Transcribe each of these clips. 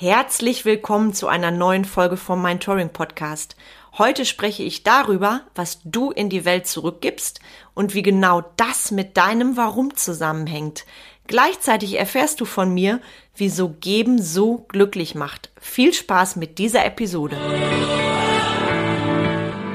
Herzlich willkommen zu einer neuen Folge vom Mind Touring Podcast. Heute spreche ich darüber, was du in die Welt zurückgibst und wie genau das mit deinem Warum zusammenhängt. Gleichzeitig erfährst du von mir, wieso Geben so glücklich macht. Viel Spaß mit dieser Episode.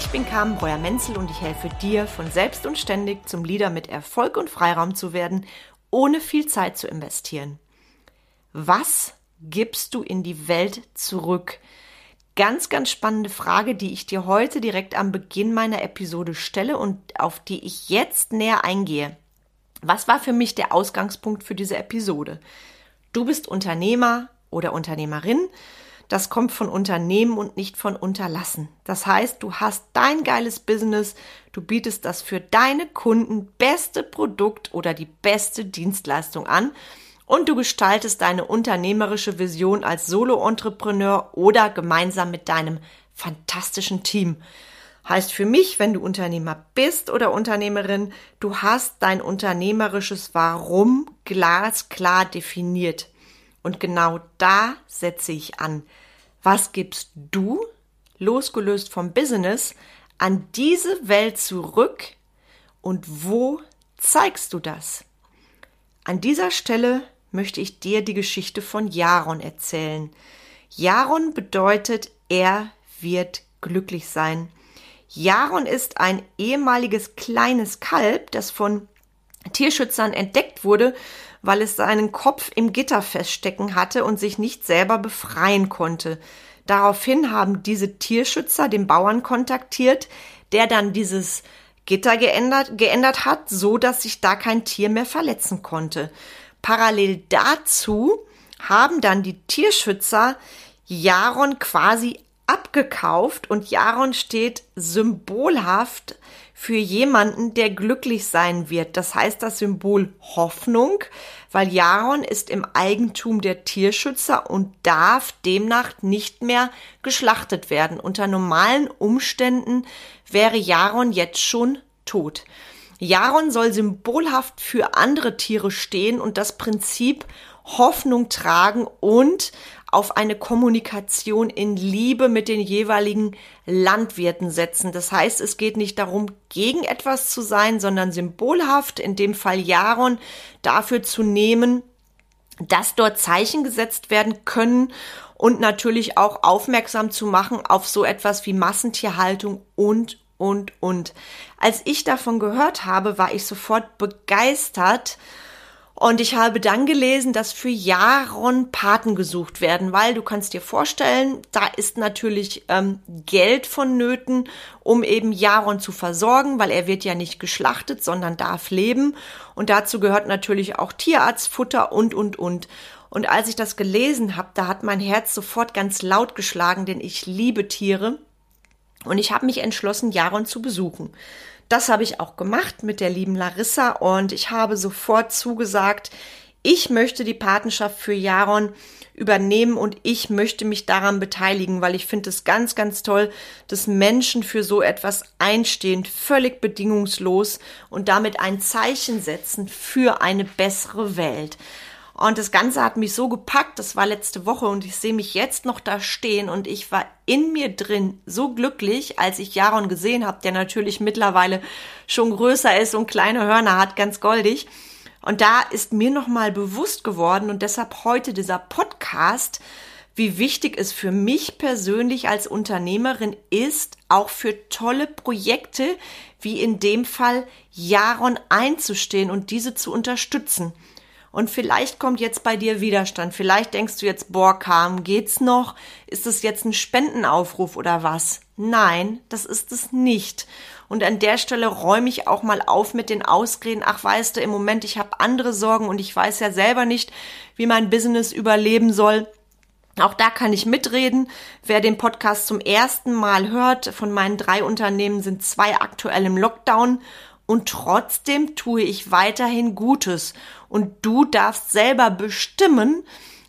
Ich bin Carmen Breuer-Menzel und ich helfe dir, von selbst und ständig zum Leader mit Erfolg und Freiraum zu werden, ohne viel Zeit zu investieren. Was gibst du in die Welt zurück? ganz, ganz spannende Frage, die ich dir heute direkt am Beginn meiner Episode stelle und auf die ich jetzt näher eingehe. Was war für mich der Ausgangspunkt für diese Episode? Du bist Unternehmer oder Unternehmerin. Das kommt von Unternehmen und nicht von Unterlassen. Das heißt, du hast dein geiles Business, du bietest das für deine Kunden beste Produkt oder die beste Dienstleistung an und du gestaltest deine unternehmerische Vision als Solo-Entrepreneur oder gemeinsam mit deinem fantastischen Team. Heißt für mich, wenn du Unternehmer bist oder Unternehmerin, du hast dein unternehmerisches Warum glasklar definiert. Und genau da setze ich an. Was gibst du, losgelöst vom Business, an diese Welt zurück und wo zeigst du das? An dieser Stelle möchte ich dir die Geschichte von Jaron erzählen. Jaron bedeutet, er wird glücklich sein. Jaron ist ein ehemaliges kleines Kalb, das von Tierschützern entdeckt wurde, weil es seinen Kopf im Gitter feststecken hatte und sich nicht selber befreien konnte. Daraufhin haben diese Tierschützer den Bauern kontaktiert, der dann dieses Gitter geändert, geändert hat, so dass sich da kein Tier mehr verletzen konnte. Parallel dazu haben dann die Tierschützer Jaron quasi abgekauft und Jaron steht symbolhaft für jemanden, der glücklich sein wird. Das heißt das Symbol Hoffnung, weil Jaron ist im Eigentum der Tierschützer und darf demnach nicht mehr geschlachtet werden. Unter normalen Umständen wäre Jaron jetzt schon tot. Jaron soll symbolhaft für andere Tiere stehen und das Prinzip Hoffnung tragen und auf eine Kommunikation in Liebe mit den jeweiligen Landwirten setzen. Das heißt, es geht nicht darum, gegen etwas zu sein, sondern symbolhaft, in dem Fall Jaron, dafür zu nehmen, dass dort Zeichen gesetzt werden können und natürlich auch aufmerksam zu machen auf so etwas wie Massentierhaltung und und, und. Als ich davon gehört habe, war ich sofort begeistert. Und ich habe dann gelesen, dass für Jaron Paten gesucht werden, weil du kannst dir vorstellen, da ist natürlich ähm, Geld vonnöten, um eben Jaron zu versorgen, weil er wird ja nicht geschlachtet, sondern darf leben. Und dazu gehört natürlich auch Tierarztfutter und, und, und. Und als ich das gelesen habe, da hat mein Herz sofort ganz laut geschlagen, denn ich liebe Tiere. Und ich habe mich entschlossen, Jaron zu besuchen. Das habe ich auch gemacht mit der lieben Larissa und ich habe sofort zugesagt, ich möchte die Patenschaft für Jaron übernehmen und ich möchte mich daran beteiligen, weil ich finde es ganz, ganz toll, dass Menschen für so etwas einstehen, völlig bedingungslos und damit ein Zeichen setzen für eine bessere Welt. Und das Ganze hat mich so gepackt, das war letzte Woche und ich sehe mich jetzt noch da stehen und ich war in mir drin so glücklich, als ich Jaron gesehen habe, der natürlich mittlerweile schon größer ist und kleine Hörner hat, ganz goldig. Und da ist mir nochmal bewusst geworden und deshalb heute dieser Podcast, wie wichtig es für mich persönlich als Unternehmerin ist, auch für tolle Projekte wie in dem Fall Jaron einzustehen und diese zu unterstützen. Und vielleicht kommt jetzt bei dir Widerstand. Vielleicht denkst du jetzt, boah, Kam, geht's noch? Ist es jetzt ein Spendenaufruf oder was? Nein, das ist es nicht. Und an der Stelle räume ich auch mal auf mit den Ausreden, ach weißt du, im Moment, ich habe andere Sorgen und ich weiß ja selber nicht, wie mein Business überleben soll. Auch da kann ich mitreden. Wer den Podcast zum ersten Mal hört, von meinen drei Unternehmen sind zwei aktuell im Lockdown und trotzdem tue ich weiterhin Gutes. Und du darfst selber bestimmen,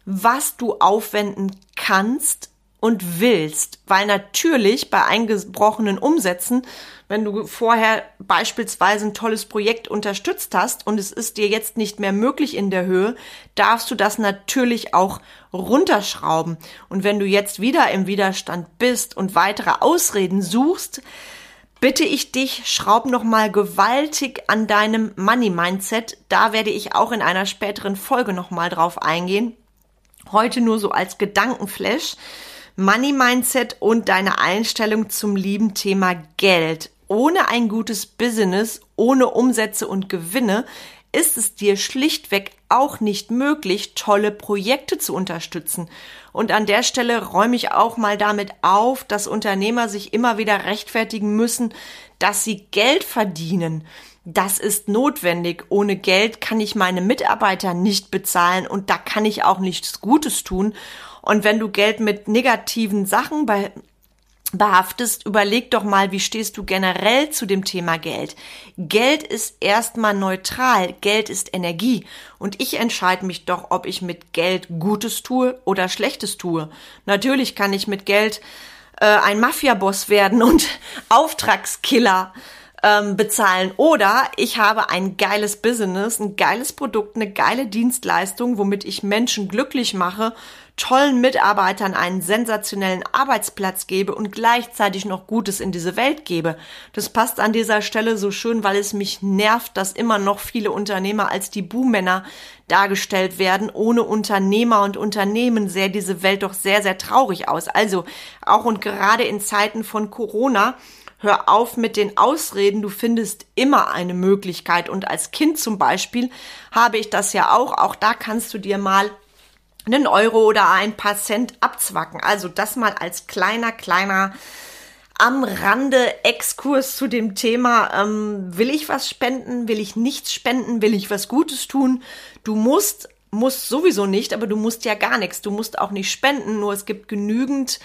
was du aufwenden kannst und willst, weil natürlich bei eingebrochenen Umsätzen, wenn du vorher beispielsweise ein tolles Projekt unterstützt hast und es ist dir jetzt nicht mehr möglich in der Höhe, darfst du das natürlich auch runterschrauben. Und wenn du jetzt wieder im Widerstand bist und weitere Ausreden suchst, bitte ich dich, schraub noch mal gewaltig an deinem Money Mindset. Da werde ich auch in einer späteren Folge noch mal drauf eingehen. Heute nur so als Gedankenflash. Money Mindset und deine Einstellung zum lieben Thema Geld. Ohne ein gutes Business, ohne Umsätze und Gewinne ist es dir schlichtweg auch nicht möglich, tolle Projekte zu unterstützen. Und an der Stelle räume ich auch mal damit auf, dass Unternehmer sich immer wieder rechtfertigen müssen, dass sie Geld verdienen. Das ist notwendig. Ohne Geld kann ich meine Mitarbeiter nicht bezahlen und da kann ich auch nichts Gutes tun. Und wenn du Geld mit negativen Sachen bei behaftest, überleg doch mal, wie stehst du generell zu dem Thema Geld? Geld ist erstmal neutral, Geld ist Energie und ich entscheide mich doch, ob ich mit Geld Gutes tue oder Schlechtes tue. Natürlich kann ich mit Geld äh, ein Mafiaboss werden und Auftragskiller ähm, bezahlen. Oder ich habe ein geiles Business, ein geiles Produkt, eine geile Dienstleistung, womit ich Menschen glücklich mache, tollen Mitarbeitern einen sensationellen Arbeitsplatz gebe und gleichzeitig noch Gutes in diese Welt gebe. Das passt an dieser Stelle so schön, weil es mich nervt, dass immer noch viele Unternehmer als die Buhmänner dargestellt werden. Ohne Unternehmer und Unternehmen sähe diese Welt doch sehr, sehr traurig aus. Also auch und gerade in Zeiten von Corona Hör auf mit den Ausreden, du findest immer eine Möglichkeit. Und als Kind zum Beispiel habe ich das ja auch. Auch da kannst du dir mal einen Euro oder ein paar Cent abzwacken. Also das mal als kleiner, kleiner am Rande Exkurs zu dem Thema, ähm, will ich was spenden, will ich nichts spenden, will ich was Gutes tun? Du musst, musst sowieso nicht, aber du musst ja gar nichts. Du musst auch nicht spenden, nur es gibt genügend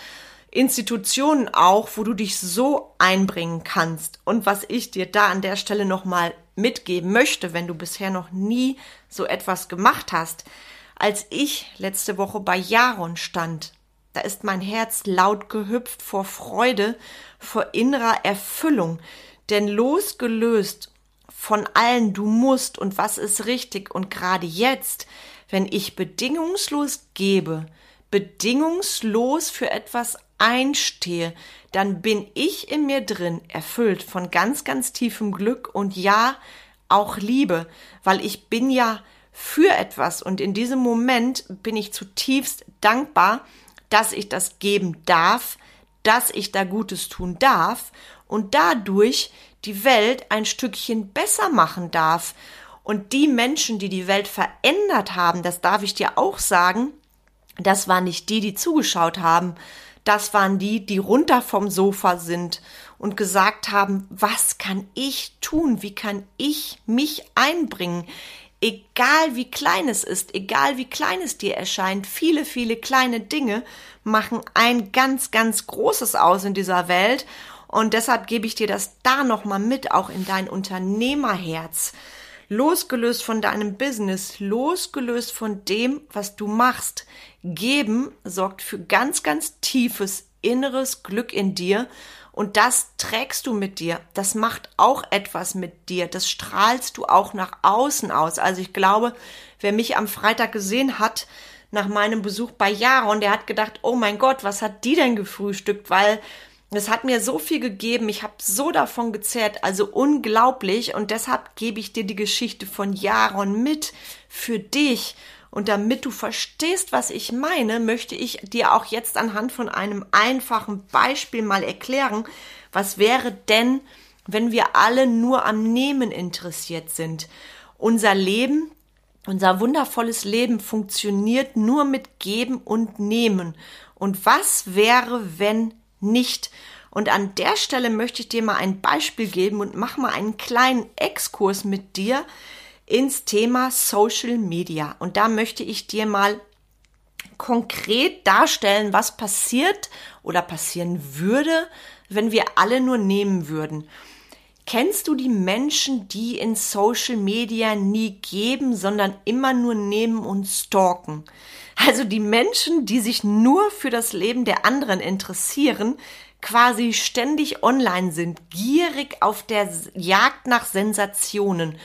Institutionen auch, wo du dich so einbringen kannst. Und was ich dir da an der Stelle nochmal mitgeben möchte, wenn du bisher noch nie so etwas gemacht hast, als ich letzte Woche bei Jaron stand, da ist mein Herz laut gehüpft vor Freude, vor innerer Erfüllung, denn losgelöst von allen du musst und was ist richtig und gerade jetzt, wenn ich bedingungslos gebe, bedingungslos für etwas einstehe, dann bin ich in mir drin erfüllt von ganz, ganz tiefem Glück und ja, auch Liebe, weil ich bin ja für etwas und in diesem Moment bin ich zutiefst dankbar, dass ich das geben darf, dass ich da Gutes tun darf und dadurch die Welt ein Stückchen besser machen darf. Und die Menschen, die die Welt verändert haben, das darf ich dir auch sagen, das waren nicht die, die zugeschaut haben, das waren die, die runter vom Sofa sind und gesagt haben, was kann ich tun? Wie kann ich mich einbringen? Egal wie klein es ist, egal wie klein es dir erscheint, viele, viele kleine Dinge machen ein ganz, ganz großes aus in dieser Welt. Und deshalb gebe ich dir das da nochmal mit, auch in dein Unternehmerherz losgelöst von deinem Business, losgelöst von dem, was du machst. Geben sorgt für ganz, ganz tiefes inneres Glück in dir und das trägst du mit dir. Das macht auch etwas mit dir. Das strahlst du auch nach außen aus. Also ich glaube, wer mich am Freitag gesehen hat, nach meinem Besuch bei Jaron, der hat gedacht, oh mein Gott, was hat die denn gefrühstückt? Weil es hat mir so viel gegeben, ich habe so davon gezehrt, also unglaublich. Und deshalb gebe ich dir die Geschichte von Jaron mit für dich. Und damit du verstehst, was ich meine, möchte ich dir auch jetzt anhand von einem einfachen Beispiel mal erklären, was wäre denn, wenn wir alle nur am Nehmen interessiert sind. Unser Leben, unser wundervolles Leben funktioniert nur mit Geben und Nehmen. Und was wäre, wenn nicht. Und an der Stelle möchte ich dir mal ein Beispiel geben und mach mal einen kleinen Exkurs mit dir ins Thema Social Media. Und da möchte ich dir mal konkret darstellen, was passiert oder passieren würde, wenn wir alle nur nehmen würden. Kennst du die Menschen, die in Social Media nie geben, sondern immer nur nehmen und stalken? Also die Menschen, die sich nur für das Leben der anderen interessieren, quasi ständig online sind, gierig auf der Jagd nach Sensationen,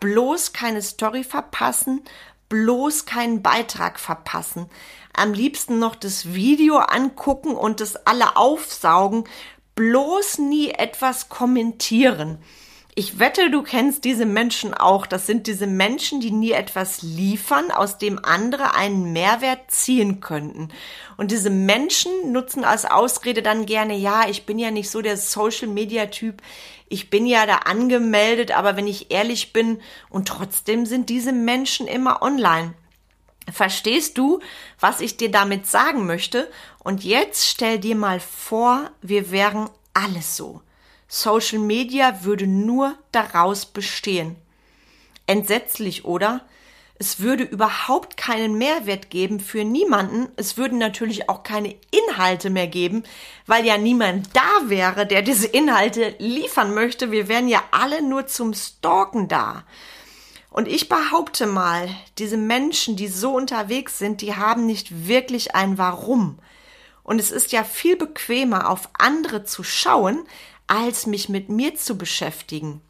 bloß keine Story verpassen, bloß keinen Beitrag verpassen, am liebsten noch das Video angucken und das alle aufsaugen, bloß nie etwas kommentieren. Ich wette, du kennst diese Menschen auch. Das sind diese Menschen, die nie etwas liefern, aus dem andere einen Mehrwert ziehen könnten. Und diese Menschen nutzen als Ausrede dann gerne, ja, ich bin ja nicht so der Social-Media-Typ. Ich bin ja da angemeldet, aber wenn ich ehrlich bin, und trotzdem sind diese Menschen immer online. Verstehst du, was ich dir damit sagen möchte? Und jetzt stell dir mal vor, wir wären alles so. Social Media würde nur daraus bestehen. Entsetzlich, oder? Es würde überhaupt keinen Mehrwert geben für niemanden. Es würden natürlich auch keine Inhalte mehr geben, weil ja niemand da wäre, der diese Inhalte liefern möchte. Wir wären ja alle nur zum Stalken da. Und ich behaupte mal, diese Menschen, die so unterwegs sind, die haben nicht wirklich ein Warum. Und es ist ja viel bequemer, auf andere zu schauen, als mich mit mir zu beschäftigen.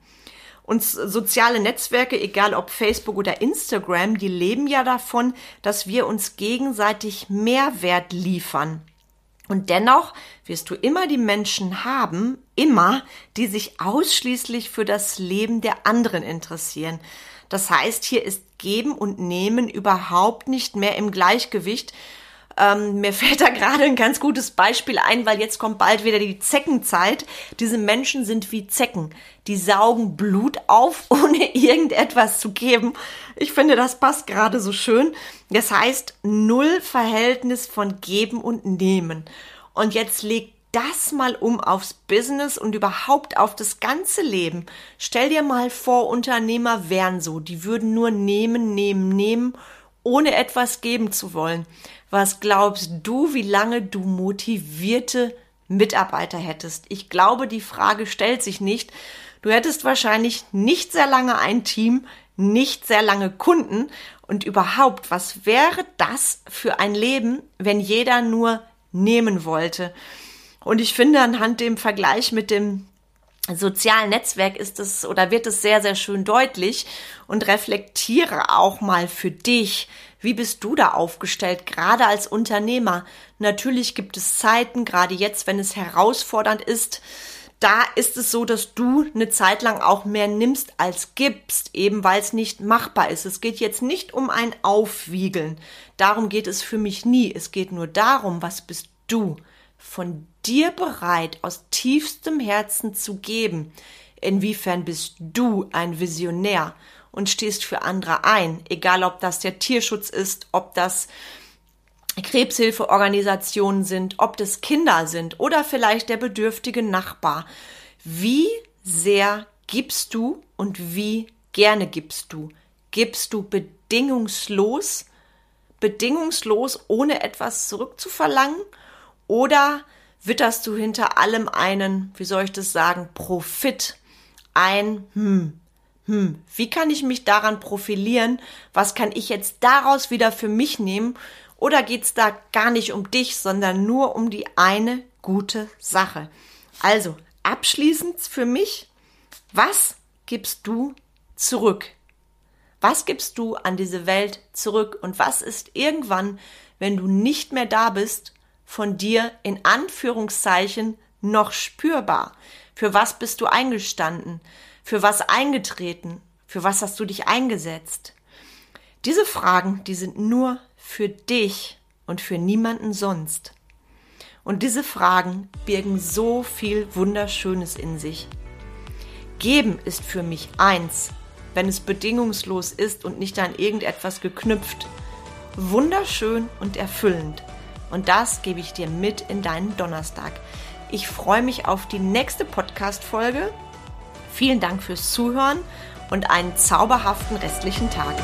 Und soziale Netzwerke, egal ob Facebook oder Instagram, die leben ja davon, dass wir uns gegenseitig Mehrwert liefern. Und dennoch wirst du immer die Menschen haben, immer, die sich ausschließlich für das Leben der anderen interessieren. Das heißt, hier ist Geben und Nehmen überhaupt nicht mehr im Gleichgewicht. Ähm, mir fällt da gerade ein ganz gutes Beispiel ein, weil jetzt kommt bald wieder die Zeckenzeit. Diese Menschen sind wie Zecken. Die saugen Blut auf, ohne irgendetwas zu geben. Ich finde, das passt gerade so schön. Das heißt, null Verhältnis von Geben und Nehmen. Und jetzt legt das mal um aufs Business und überhaupt auf das ganze Leben. Stell dir mal vor, Unternehmer wären so, die würden nur nehmen, nehmen, nehmen, ohne etwas geben zu wollen. Was glaubst du, wie lange du motivierte Mitarbeiter hättest? Ich glaube, die Frage stellt sich nicht. Du hättest wahrscheinlich nicht sehr lange ein Team, nicht sehr lange Kunden und überhaupt, was wäre das für ein Leben, wenn jeder nur nehmen wollte? Und ich finde, anhand dem Vergleich mit dem sozialen Netzwerk ist es oder wird es sehr, sehr schön deutlich und reflektiere auch mal für dich, wie bist du da aufgestellt, gerade als Unternehmer? Natürlich gibt es Zeiten, gerade jetzt, wenn es herausfordernd ist, da ist es so, dass du eine Zeit lang auch mehr nimmst als gibst, eben weil es nicht machbar ist. Es geht jetzt nicht um ein Aufwiegeln. Darum geht es für mich nie. Es geht nur darum, was bist du? von dir bereit, aus tiefstem Herzen zu geben? Inwiefern bist du ein Visionär und stehst für andere ein, egal ob das der Tierschutz ist, ob das Krebshilfeorganisationen sind, ob das Kinder sind oder vielleicht der bedürftige Nachbar. Wie sehr gibst du und wie gerne gibst du? Gibst du bedingungslos, bedingungslos, ohne etwas zurückzuverlangen? Oder witterst du hinter allem einen, wie soll ich das sagen, Profit, ein, hm, hm, wie kann ich mich daran profilieren? Was kann ich jetzt daraus wieder für mich nehmen? Oder geht's da gar nicht um dich, sondern nur um die eine gute Sache? Also, abschließend für mich, was gibst du zurück? Was gibst du an diese Welt zurück? Und was ist irgendwann, wenn du nicht mehr da bist, von dir in Anführungszeichen noch spürbar? Für was bist du eingestanden? Für was eingetreten? Für was hast du dich eingesetzt? Diese Fragen, die sind nur für dich und für niemanden sonst. Und diese Fragen birgen so viel Wunderschönes in sich. Geben ist für mich eins, wenn es bedingungslos ist und nicht an irgendetwas geknüpft. Wunderschön und erfüllend. Und das gebe ich dir mit in deinen Donnerstag. Ich freue mich auf die nächste Podcast-Folge. Vielen Dank fürs Zuhören und einen zauberhaften restlichen Tag.